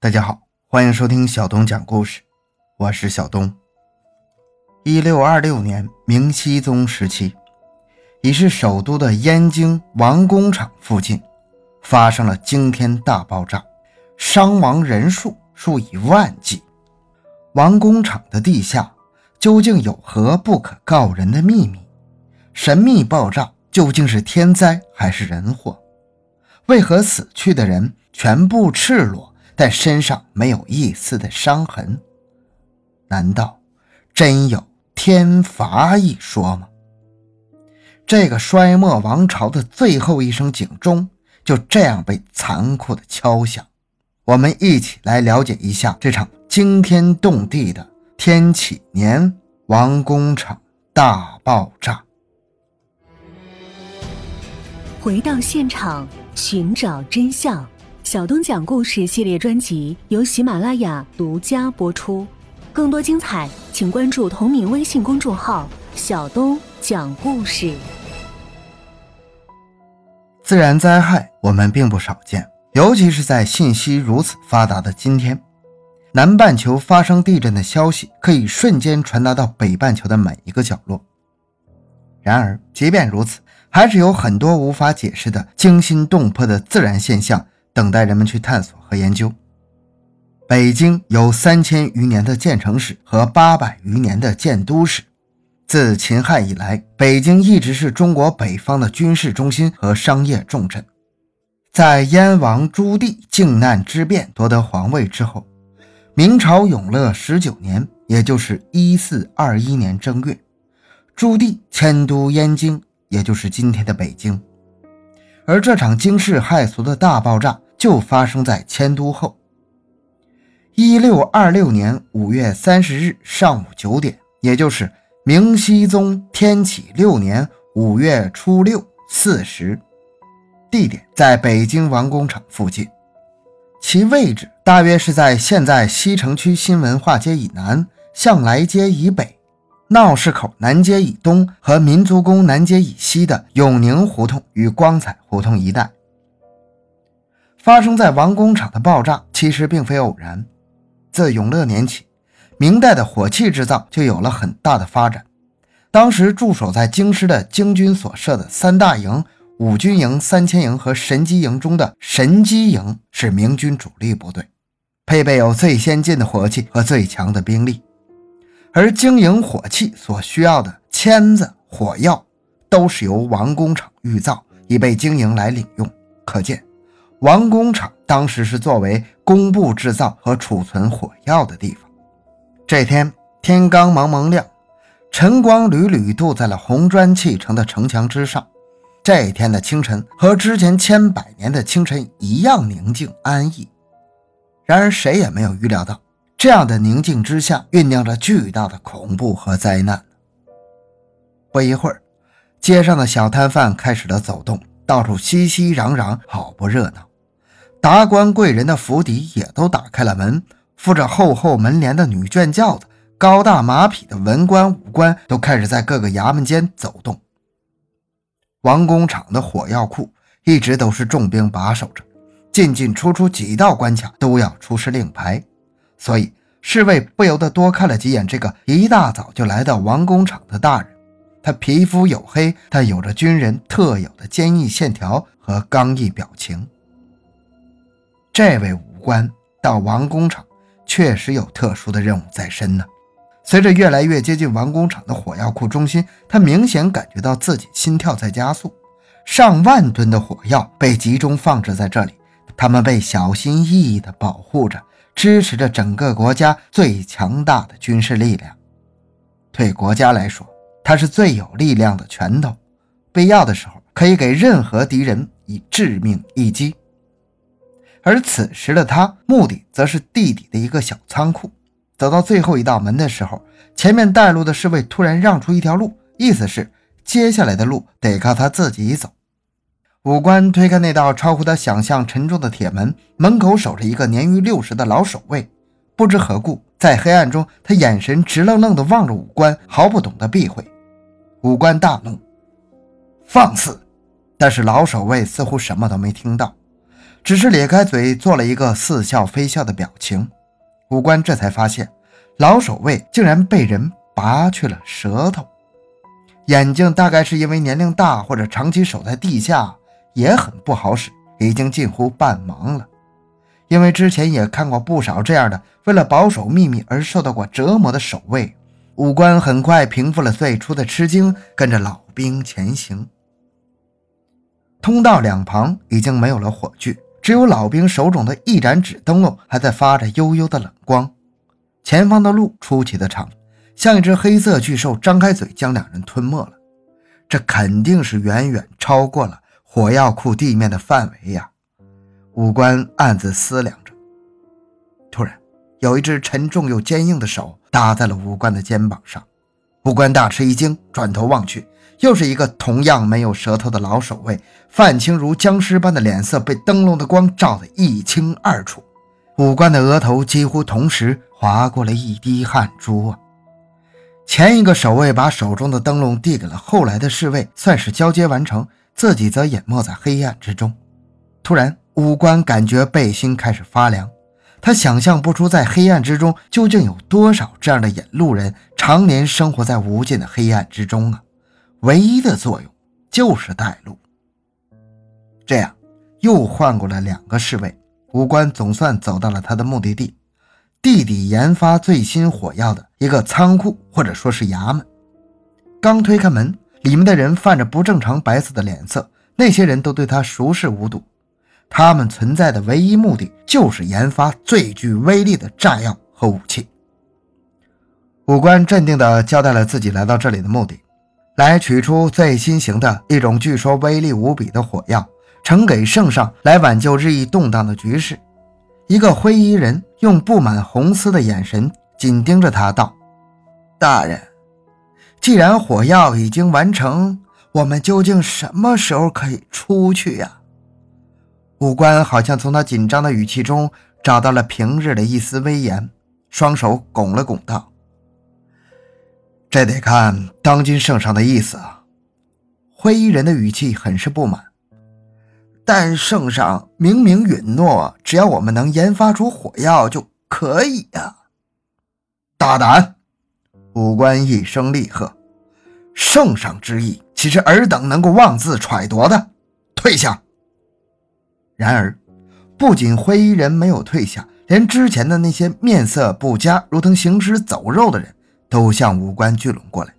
大家好，欢迎收听小东讲故事，我是小东。一六二六年，明熹宗时期，已是首都的燕京王工厂附近发生了惊天大爆炸，伤亡人数数以万计。王工厂的地下究竟有何不可告人的秘密？神秘爆炸究竟是天灾还是人祸？为何死去的人全部赤裸？但身上没有一丝的伤痕，难道真有天罚一说吗？这个衰末王朝的最后一声警钟就这样被残酷的敲响。我们一起来了解一下这场惊天动地的天启年王工厂大爆炸。回到现场，寻找真相。小东讲故事系列专辑由喜马拉雅独家播出，更多精彩，请关注同名微信公众号“小东讲故事”。自然灾害我们并不少见，尤其是在信息如此发达的今天，南半球发生地震的消息可以瞬间传达到北半球的每一个角落。然而，即便如此，还是有很多无法解释的惊心动魄的自然现象。等待人们去探索和研究。北京有三千余年的建城史和八百余年的建都史。自秦汉以来，北京一直是中国北方的军事中心和商业重镇。在燕王朱棣靖难之变夺得皇位之后，明朝永乐十九年，也就是一四二一年正月，朱棣迁都燕京，也就是今天的北京。而这场惊世骇俗的大爆炸。就发生在迁都后，一六二六年五月三十日上午九点，也就是明熹宗天启六年五月初六四时，地点在北京王工厂附近，其位置大约是在现在西城区新文化街以南、向来街以北、闹市口南街以东和民族宫南街以西的永宁胡同与光彩胡同一带。发生在王工厂的爆炸其实并非偶然。自永乐年起，明代的火器制造就有了很大的发展。当时驻守在京师的京军所设的三大营——五军营、三千营和神机营中的神机营是明军主力部队，配备有最先进的火器和最强的兵力。而经营火器所需要的签子、火药，都是由王工厂预造，以备经营来领用。可见。王工厂当时是作为工部制造和储存火药的地方。这天天刚蒙蒙亮，晨光缕缕镀在了红砖砌成的城墙之上。这一天的清晨和之前千百年的清晨一样宁静安逸。然而谁也没有预料到，这样的宁静之下酝酿着巨大的恐怖和灾难。不一会儿，街上的小摊贩开始了走动，到处熙熙攘攘，好不热闹。达官贵人的府邸也都打开了门，附着厚厚门帘的女眷轿子，高大马匹的文官武官都开始在各个衙门间走动。王工厂的火药库一直都是重兵把守着，进进出出几道关卡都要出示令牌，所以侍卫不由得多看了几眼这个一大早就来到王工厂的大人。他皮肤黝黑，但有着军人特有的坚毅线条和刚毅表情。这位武官到王工厂确实有特殊的任务在身呢。随着越来越接近王工厂的火药库中心，他明显感觉到自己心跳在加速。上万吨的火药被集中放置在这里，他们被小心翼翼地保护着，支持着整个国家最强大的军事力量。对国家来说，它是最有力量的拳头，必要的时候可以给任何敌人以致命一击。而此时的他，目的则是地底的一个小仓库。走到最后一道门的时候，前面带路的侍卫突然让出一条路，意思是接下来的路得靠他自己走。武官推开那道超乎他想象沉重的铁门，门口守着一个年逾六十的老守卫。不知何故，在黑暗中，他眼神直愣愣地望着武官，毫不懂得避讳。武官大怒，放肆！但是老守卫似乎什么都没听到。只是咧开嘴做了一个似笑非笑的表情。武官这才发现，老守卫竟然被人拔去了舌头，眼睛大概是因为年龄大或者长期守在地下，也很不好使，已经近乎半盲了。因为之前也看过不少这样的为了保守秘密而受到过折磨的守卫，武官很快平复了最初的吃惊，跟着老兵前行。通道两旁已经没有了火炬。只有老兵手中的一盏纸灯笼还在发着幽幽的冷光，前方的路出奇的长，像一只黑色巨兽张开嘴将两人吞没了。这肯定是远远超过了火药库地面的范围呀！武官暗自思量着。突然，有一只沉重又坚硬的手搭在了武官的肩膀上，武官大吃一惊，转头望去。又是一个同样没有舌头的老守卫，范青如僵尸般的脸色被灯笼的光照得一清二楚，五官的额头几乎同时划过了一滴汗珠啊！前一个守卫把手中的灯笼递给了后来的侍卫，算是交接完成，自己则隐没在黑暗之中。突然，五官感觉背心开始发凉，他想象不出在黑暗之中究竟有多少这样的引路人，常年生活在无尽的黑暗之中啊！唯一的作用就是带路。这样，又换过了两个侍卫，武官总算走到了他的目的地——地底研发最新火药的一个仓库，或者说是衙门。刚推开门，里面的人泛着不正常白色的脸色，那些人都对他熟视无睹。他们存在的唯一目的就是研发最具威力的炸药和武器。武官镇定地交代了自己来到这里的目的。来取出最新型的一种据说威力无比的火药，呈给圣上来挽救日益动荡的局势。一个灰衣人用布满红丝的眼神紧盯着他，道：“大人，既然火药已经完成，我们究竟什么时候可以出去呀？”武官好像从他紧张的语气中找到了平日的一丝威严，双手拱了拱道。这得看当今圣上的意思啊！灰衣人的语气很是不满。但圣上明明允诺，只要我们能研发出火药就可以呀！大胆！武官一声厉喝：“圣上之意，岂是尔等能够妄自揣度的？退下！”然而，不仅灰衣人没有退下，连之前的那些面色不佳、如同行尸走肉的人。都向武官聚拢过来，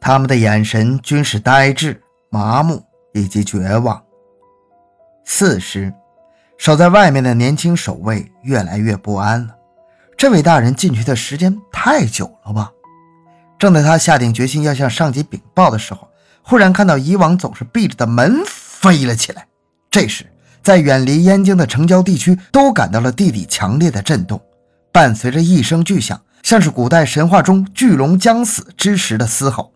他们的眼神均是呆滞、麻木以及绝望。四时，守在外面的年轻守卫越来越不安了。这位大人进去的时间太久了吧？正在他下定决心要向上级禀报的时候，忽然看到以往总是闭着的门飞了起来。这时，在远离燕京的城郊地区都感到了地底强烈的震动，伴随着一声巨响。像是古代神话中巨龙将死之时的嘶吼。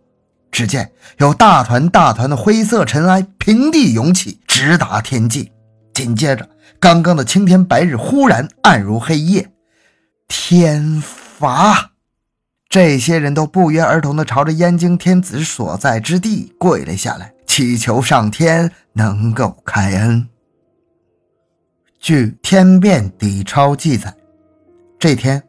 只见有大团大团的灰色尘埃平地涌起，直达天际。紧接着，刚刚的青天白日忽然暗如黑夜。天罚！这些人都不约而同地朝着燕京天子所在之地跪了下来，祈求上天能够开恩。据《天变底钞》记载，这天。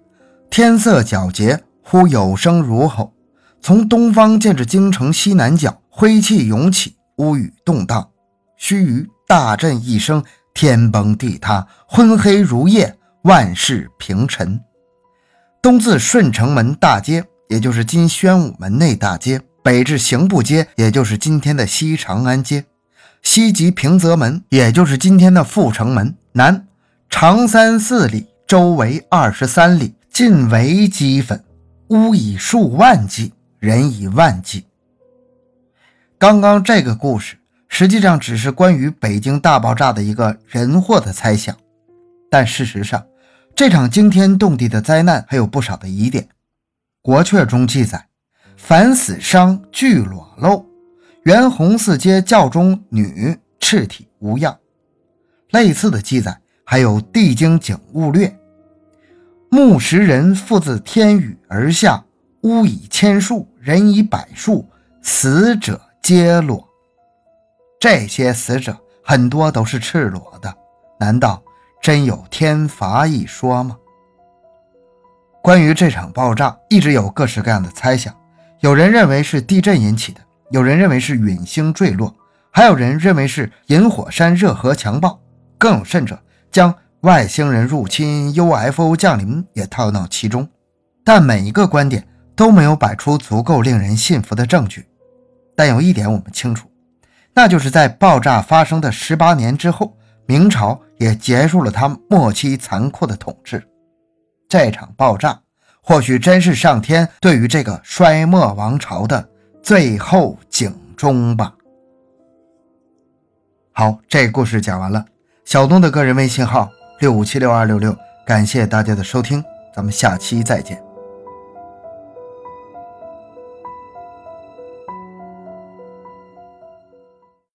天色皎洁，忽有声如吼，从东方见至京城西南角，灰气涌起，乌雨动荡。须臾，大震一声，天崩地塌，昏黑如夜，万事平沉。东自顺城门大街，也就是今宣武门内大街；北至刑部街，也就是今天的西长安街；西及平泽门，也就是今天的阜成门；南长三四里，周围二十三里。尽为齑粉，屋以数万计，人以万计。刚刚这个故事实际上只是关于北京大爆炸的一个人祸的猜想，但事实上，这场惊天动地的灾难还有不少的疑点。国阙中记载：“凡死伤俱裸露，原红四街教中女赤体无恙。”类似的记载还有《地经景物略》。木石人复自天宇而下，屋以千数，人以百数，死者皆裸。这些死者很多都是赤裸的，难道真有天罚一说吗？关于这场爆炸，一直有各式各样的猜想。有人认为是地震引起的，有人认为是陨星坠落，还有人认为是引火山热核强暴，更有甚者将外星人入侵、UFO 降临也套到其中。但每一个观点都没有摆出足够令人信服的证据。但有一点我们清楚。那就是在爆炸发生的十八年之后，明朝也结束了他末期残酷的统治。这场爆炸或许真是上天对于这个衰末王朝的最后警钟吧。好，这故事讲完了。小东的个人微信号六五七六二六六，感谢大家的收听，咱们下期再见。